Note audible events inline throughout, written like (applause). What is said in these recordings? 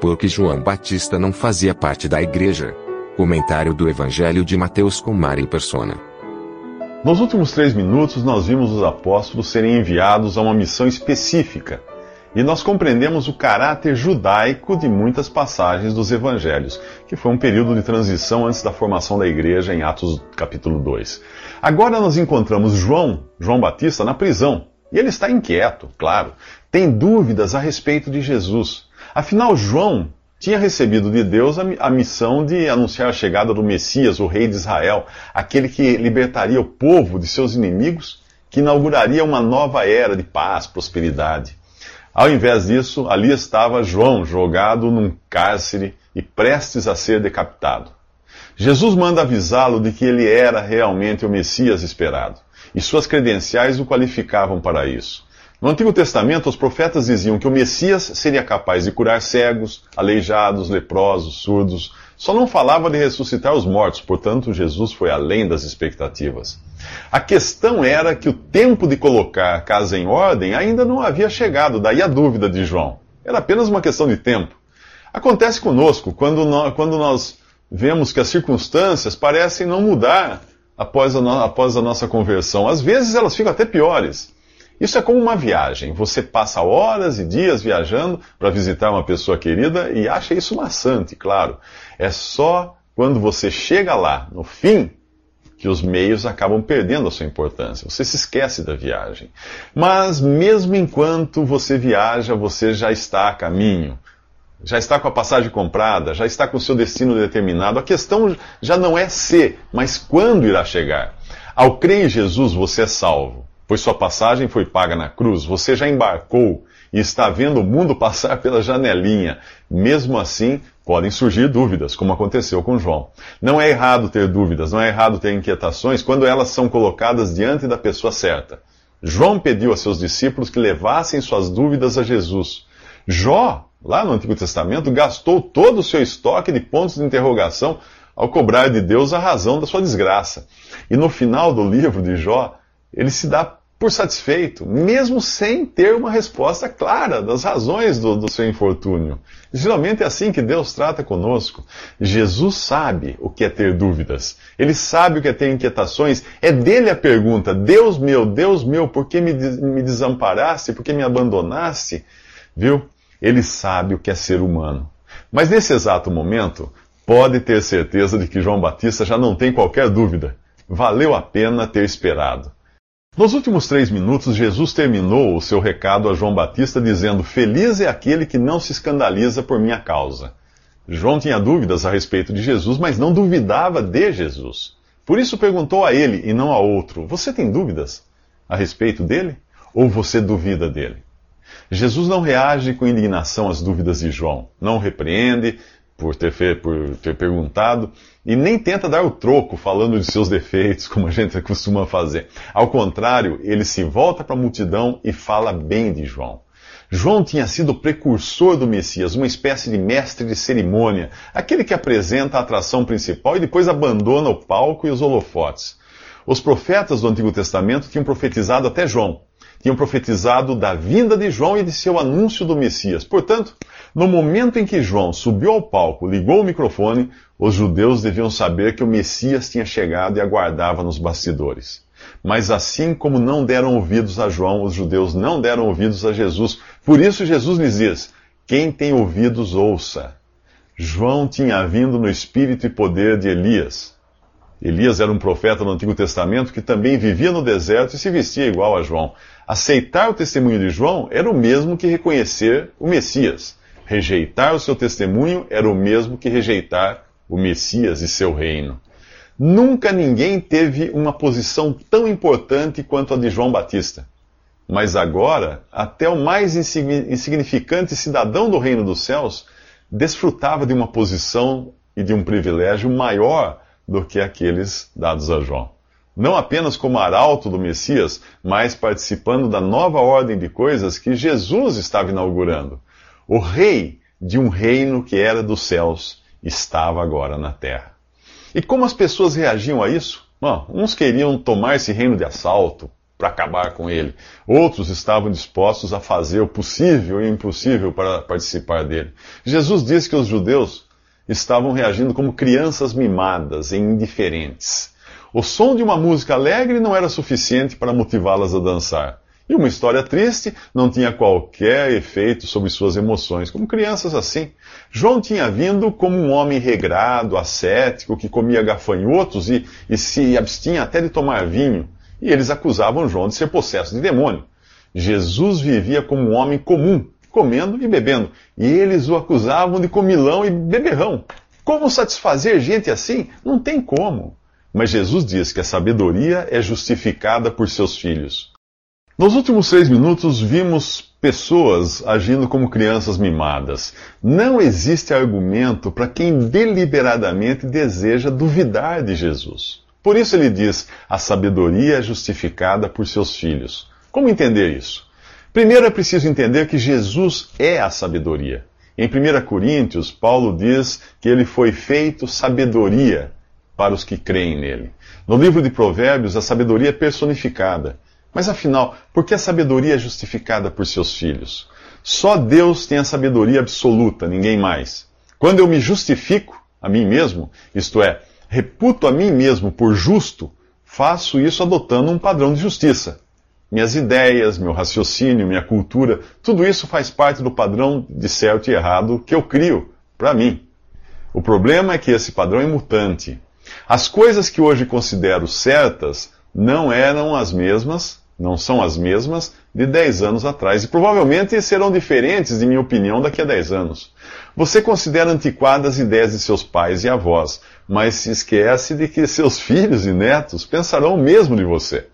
Porque João Batista não fazia parte da igreja. Comentário do Evangelho de Mateus com Mari Persona. Nos últimos três minutos, nós vimos os apóstolos serem enviados a uma missão específica e nós compreendemos o caráter judaico de muitas passagens dos evangelhos, que foi um período de transição antes da formação da igreja em Atos capítulo 2. Agora nós encontramos João, João Batista, na prisão. E ele está inquieto, claro. Tem dúvidas a respeito de Jesus. Afinal, João tinha recebido de Deus a, missão de anunciar a chegada do Messias, o rei de Israel, aquele que libertaria o povo de seus inimigos, que inauguraria uma nova era de paz, prosperidade. Ao invés disso, ali estava João jogado num cárcere e prestes a ser decapitado. Jesus manda avisá-lo de que ele era realmente o Messias esperado, e suas credenciais o qualificavam para isso. No Antigo Testamento, os profetas diziam que o Messias seria capaz de curar cegos, aleijados, leprosos, surdos, só não falava de ressuscitar os mortos, portanto, Jesus foi além das expectativas. A questão era que o tempo de colocar a casa em ordem ainda não havia chegado, daí a dúvida de João. Era apenas uma questão de tempo. Acontece conosco quando nós, quando nós vemos que as circunstâncias parecem não mudar após a, no, após a nossa conversão. Às vezes elas ficam até piores. Isso é como uma viagem. Você passa horas e dias viajando para visitar uma pessoa querida e acha isso maçante, claro. É só quando você chega lá, no fim, que os meios acabam perdendo a sua importância. Você se esquece da viagem. Mas mesmo enquanto você viaja, você já está a caminho. Já está com a passagem comprada, já está com o seu destino determinado. A questão já não é se, mas quando irá chegar. Ao crer em Jesus, você é salvo pois sua passagem foi paga na cruz, você já embarcou e está vendo o mundo (laughs) passar pela janelinha. Mesmo assim, podem surgir dúvidas, como aconteceu com João. Não é errado ter dúvidas, não é errado ter inquietações quando elas são colocadas diante da pessoa certa. João pediu a seus discípulos que levassem suas dúvidas a Jesus. Jó, lá no Antigo Testamento, gastou todo o seu estoque de pontos de interrogação ao cobrar de Deus a razão da sua desgraça. E no final do livro de Jó, ele se dá por satisfeito, mesmo sem ter uma resposta clara das razões do, do, seu infortúnio. Geralmente é assim que Deus trata conosco. Jesus sabe o que é ter dúvidas. Ele sabe o que é ter inquietações. É dele a pergunta: Deus meu, Deus meu, por que me, me desamparaste? Por que me abandonaste? Viu? Ele sabe o que é ser humano. Mas nesse exato momento, pode ter certeza de que João Batista já não tem qualquer dúvida. Valeu a pena ter esperado. Nos últimos três minutos, Jesus terminou o seu recado a João Batista dizendo: Feliz é aquele que não se escandaliza por minha causa. João tinha dúvidas a respeito de Jesus, mas não duvidava de Jesus. Por isso perguntou a ele e não a outro: Você tem dúvidas a respeito dele? Ou você duvida dele? Jesus não reage com indignação às dúvidas de João, não repreende, por ter, por ter perguntado, e nem tenta dar o troco falando de seus defeitos, (laughs) como a gente costuma fazer. Ao contrário, ele se volta para a multidão e fala bem de João. João tinha sido o precursor do Messias, uma espécie de mestre de cerimônia, aquele que apresenta a atração principal e depois abandona o palco e os holofotes. Os profetas do Antigo Testamento tinham profetizado até João, tinham profetizado da vinda de João e de seu anúncio do Messias. Portanto, no momento em que João subiu ao palco, ligou o microfone, os judeus deviam saber que o Messias tinha chegado e aguardava nos bastidores. Mas assim como não deram ouvidos a João, os judeus não deram ouvidos a Jesus. Por isso Jesus lhes diz: Quem tem ouvidos, ouça. João tinha vindo no espírito e poder de Elias. Elias era um profeta no Antigo Testamento que também vivia no deserto e se vestia igual a João. Aceitar o testemunho de João era o mesmo que reconhecer o Messias. Rejeitar o seu testemunho era o mesmo que rejeitar o Messias e seu reino. Nunca ninguém teve uma posição tão importante quanto a de João Batista. Mas agora, até o mais insignificante cidadão do reino dos céus desfrutava de uma posição e de um privilégio maior do que aqueles dados a João. Não apenas como arauto do Messias, mas participando da nova ordem de coisas que Jesus estava inaugurando. O rei de um reino que era dos céus estava agora na terra. E como as pessoas reagiam a isso? Bom, uns queriam tomar esse reino de assalto para acabar com ele. Outros estavam dispostos a fazer o possível e o impossível para participar dele. Jesus disse que os judeus estavam reagindo como crianças mimadas e indiferentes. O som de uma música alegre não era suficiente para motivá-las a dançar. E uma história triste não tinha qualquer efeito sobre suas emoções, como crianças assim. João tinha vindo como um homem regrado, ascético, que comia gafanhotos e, e se abstinha até de tomar vinho. E eles acusavam João de ser possesso de demônio. Jesus vivia como um homem comum, comendo e bebendo. E eles o acusavam de comilão e beberrão. Como satisfazer gente assim? Não tem como. Mas Jesus diz que a sabedoria é justificada por seus filhos. Nos últimos três minutos, vimos pessoas agindo como crianças mimadas. Não existe argumento para quem deliberadamente deseja duvidar de Jesus. Por isso ele diz: a sabedoria é justificada por seus filhos. Como entender isso? Primeiro é preciso entender que Jesus é a sabedoria. Em 1 Coríntios, Paulo diz que ele foi feito sabedoria para os que creem nele. No livro de Provérbios, a sabedoria é personificada. Mas afinal, por que a sabedoria é justificada por seus filhos? Só Deus tem a sabedoria absoluta, ninguém mais. Quando eu me justifico a mim mesmo, isto é, reputo a mim mesmo por justo, faço isso adotando um padrão de justiça. Minhas ideias, meu raciocínio, minha cultura, tudo isso faz parte do padrão de certo e errado que eu crio para mim. O problema é que esse padrão é mutante. As coisas que hoje considero certas não eram as mesmas não são as mesmas de 10 anos atrás e provavelmente serão diferentes, de minha opinião, daqui a 10 anos. Você considera antiquadas ideias de seus pais e avós, mas se esquece de que seus filhos e netos pensarão o mesmo de você.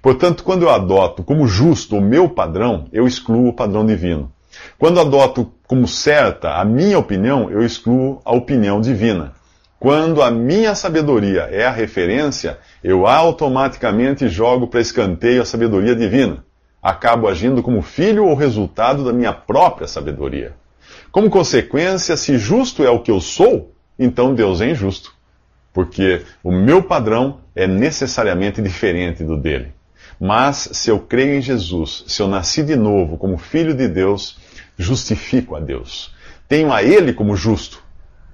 Portanto, quando eu adoto como justo o meu padrão, eu excluo o padrão divino. Quando adoto como certa a minha opinião, eu excluo a opinião divina. Quando a minha sabedoria é a referência, eu automaticamente jogo para escanteio a sabedoria divina. Acabo agindo como filho ou resultado da minha própria sabedoria. Como consequência, se justo é o que eu sou, então Deus é injusto. Porque o meu padrão é necessariamente diferente do dele. Mas se eu creio em Jesus, se eu nasci de novo como filho de Deus, justifico a Deus. Tenho a Ele como justo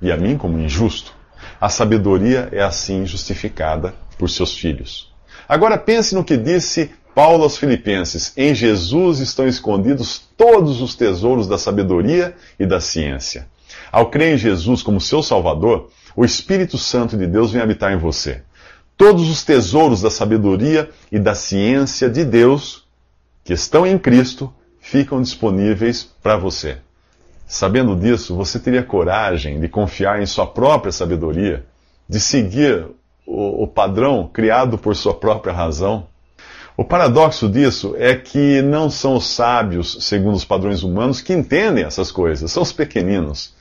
e a mim como injusto. A sabedoria é assim justificada por seus filhos. Agora pense no que disse Paulo aos Filipenses: Em Jesus estão escondidos todos os tesouros da sabedoria e da ciência. Ao crer em Jesus como seu Salvador, o Espírito Santo de Deus vem habitar em você. Todos os tesouros da sabedoria e da ciência de Deus que estão em Cristo ficam disponíveis para você. Sabendo disso, você teria coragem de confiar em sua própria sabedoria, de seguir o, o padrão criado por sua própria razão? O paradoxo disso é que não são os sábios, segundo os padrões humanos, que entendem essas coisas, são os pequeninos.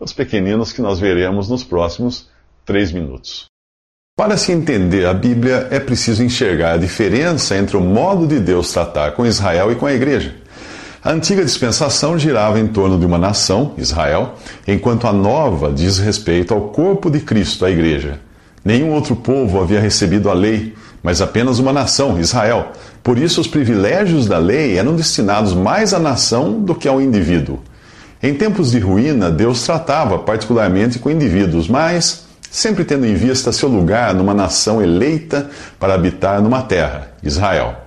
Os pequeninos que nós veremos nos próximos três minutos. Para se entender a Bíblia, é preciso enxergar a diferença entre o modo de Deus tratar com Israel e com a igreja. A antiga dispensação girava em torno de uma nação, Israel, enquanto a nova diz respeito ao corpo de Cristo, a igreja. Nenhum outro povo havia recebido a lei, mas apenas uma nação, Israel. Por isso, os privilégios da lei eram destinados mais à nação do que ao indivíduo. Em tempos de ruína, Deus tratava particularmente com indivíduos, mas sempre tendo em vista seu lugar numa nação eleita para habitar numa terra, Israel.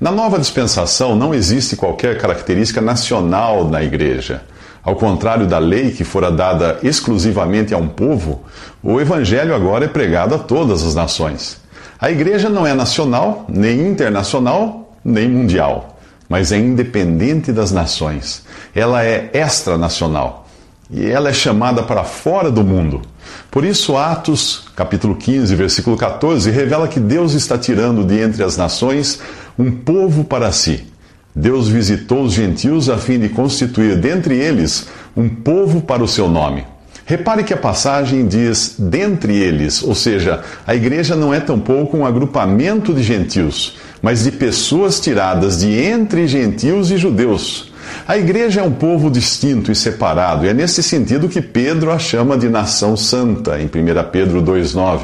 Na nova dispensação não existe qualquer característica nacional na igreja. Ao contrário da lei que fora dada exclusivamente a um povo, o evangelho agora é pregado a todas as nações. A igreja não é nacional, nem internacional, nem mundial, mas é independente das nações. Ela é extranacional e ela é chamada para fora do mundo. Por isso, Atos, capítulo 15, versículo 14, revela que Deus está tirando de entre as nações um povo para si, Deus visitou os gentios a fim de constituir dentre eles um povo para o seu nome. Repare que a passagem diz dentre eles, ou seja, a igreja não é tampouco um agrupamento de gentios, mas de pessoas tiradas de entre gentios e judeus. A igreja é um povo distinto e separado, e é nesse sentido que Pedro a chama de nação santa, em 1 Pedro 2,9.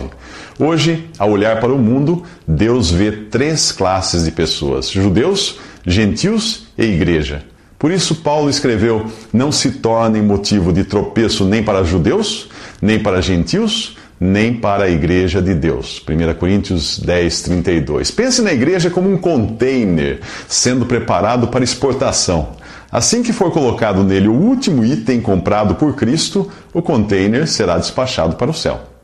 Hoje, ao olhar para o mundo, Deus vê três classes de pessoas: judeus, gentios e igreja. Por isso, Paulo escreveu: Não se tornem motivo de tropeço nem para judeus, nem para gentios, nem para a igreja de Deus. 1 Coríntios 10, 32. Pense na igreja como um container sendo preparado para exportação. Assim que for colocado nele o último item comprado por Cristo, o container será despachado para o céu.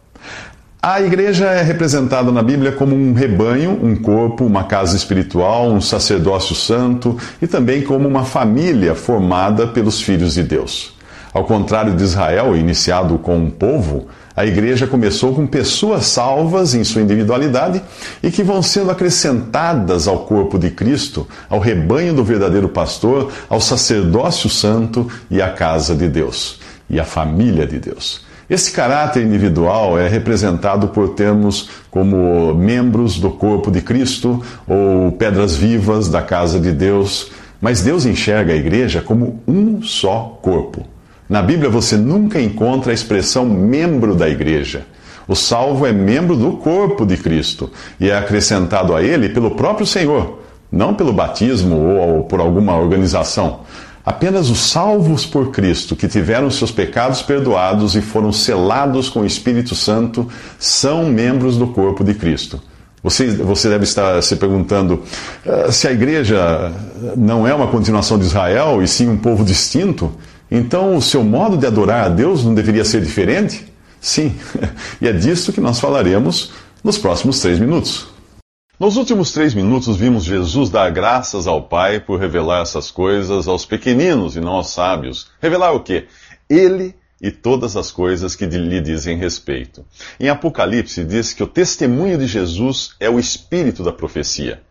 A igreja é representada na Bíblia como um rebanho, um corpo, uma casa espiritual, um sacerdócio santo e também como uma família formada pelos filhos de Deus. Ao contrário de Israel, iniciado com um povo, a igreja começou com pessoas salvas em sua individualidade e que vão sendo acrescentadas ao corpo de Cristo, ao rebanho do verdadeiro pastor, ao sacerdócio santo e à casa de Deus e à família de Deus. Esse caráter individual é representado por termos como membros do corpo de Cristo ou pedras vivas da casa de Deus, mas Deus enxerga a igreja como um só corpo. Na Bíblia você nunca encontra a expressão membro da igreja. O salvo é membro do corpo de Cristo e é acrescentado a ele pelo próprio Senhor, não pelo batismo ou por alguma organização. Apenas os salvos por Cristo, que tiveram seus pecados perdoados e foram selados com o Espírito Santo, são membros do corpo de Cristo. Você, você deve estar se perguntando ah, se a igreja não é uma continuação de Israel e sim um povo distinto, então o seu modo de adorar a Deus não deveria ser diferente? Sim, (laughs) e é disso que nós falaremos nos próximos três minutos. Nos últimos três minutos, vimos Jesus dar graças ao Pai por revelar essas coisas aos pequeninos e não aos sábios. Revelar o quê? Ele e todas as coisas que lhe dizem respeito. Em Apocalipse diz que o testemunho de Jesus é o espírito da profecia.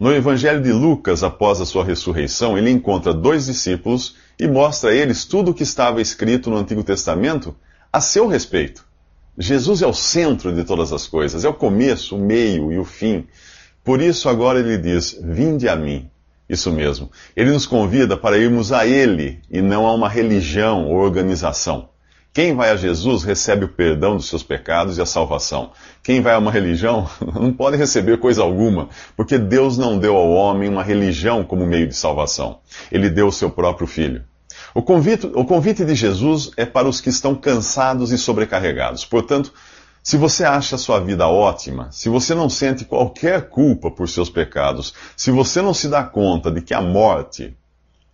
No Evangelho de Lucas, após a sua ressurreição, ele encontra dois discípulos e mostra a eles tudo o que estava escrito no Antigo Testamento a seu respeito. Jesus é o centro de todas as coisas, é o começo, o meio e o fim. Por isso agora ele diz: Vinde a mim. Isso mesmo. Ele nos convida para irmos a Ele e não a uma religião ou organização. Quem vai a Jesus recebe o perdão dos seus pecados e a salvação. Quem vai a uma religião (laughs) não pode receber coisa alguma, porque Deus não deu ao homem uma religião como meio de salvação. Ele deu o seu próprio Filho. O convite, o convite de Jesus é para os que estão cansados e sobrecarregados. Portanto, se você acha a sua vida ótima, se você não sente qualquer culpa por seus pecados, se você não se dá conta de que a morte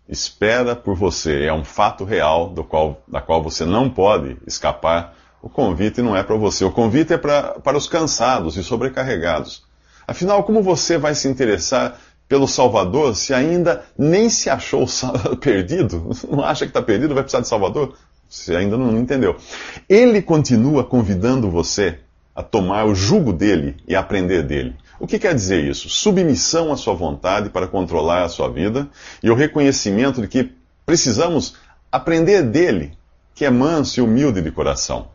espera por você é um fato real do qual, da qual você não pode escapar, o convite não é para você. O convite é pra, para os cansados e sobrecarregados. Afinal, como você vai se interessar pelo Salvador se ainda nem se achou (laughs) perdido? Não acha que está perdido, vai precisar de Salvador? Você ainda não entendeu. Ele continua convidando você a tomar o jugo dele e aprender dele. O que quer dizer isso? Submissão à sua vontade para controlar a sua vida e o reconhecimento de que precisamos aprender dele, que é manso e humilde de coração.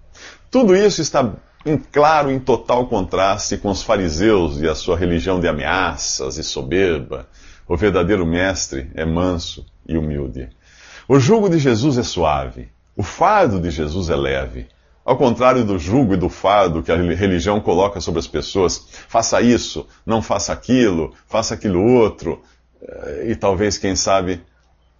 Tudo isso está em claro, em total contraste com os fariseus e a sua religião de ameaças e soberba. O verdadeiro mestre é manso e humilde. O jugo de Jesus é suave o fardo de Jesus é leve. Ao contrário do jugo e do fardo que a religião coloca sobre as pessoas, faça isso, não faça aquilo, faça aquilo outro, eh, e talvez, quem sabe,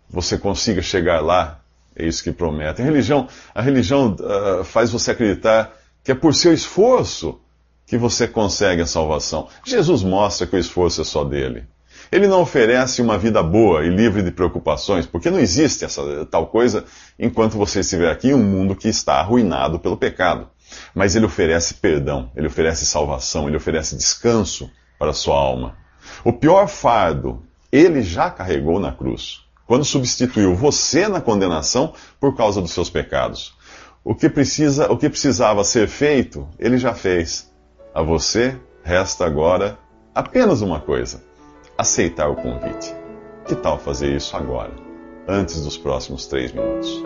você consiga chegar lá. É isso que promete. A religião, a religião uh, faz você acreditar que é por seu esforço que você consegue a salvação. Jesus mostra que o esforço é só dele. Ele não oferece uma vida boa e livre de preocupações, porque não existe essa tal coisa enquanto você estiver aqui em um mundo que está arruinado pelo pecado. Mas ele oferece perdão, ele oferece salvação, ele oferece descanso para a sua alma. O pior fardo ele já carregou na cruz, quando substituiu você na condenação por causa dos seus pecados. O que, precisa, o que precisava ser feito, ele já fez. A você resta agora apenas uma coisa aceitar o convite. Que tal fazer isso agora, antes dos próximos três minutos?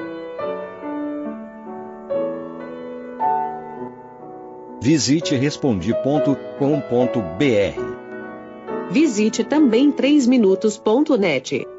Visite respondi.com.br. Visite também 3minutos.net.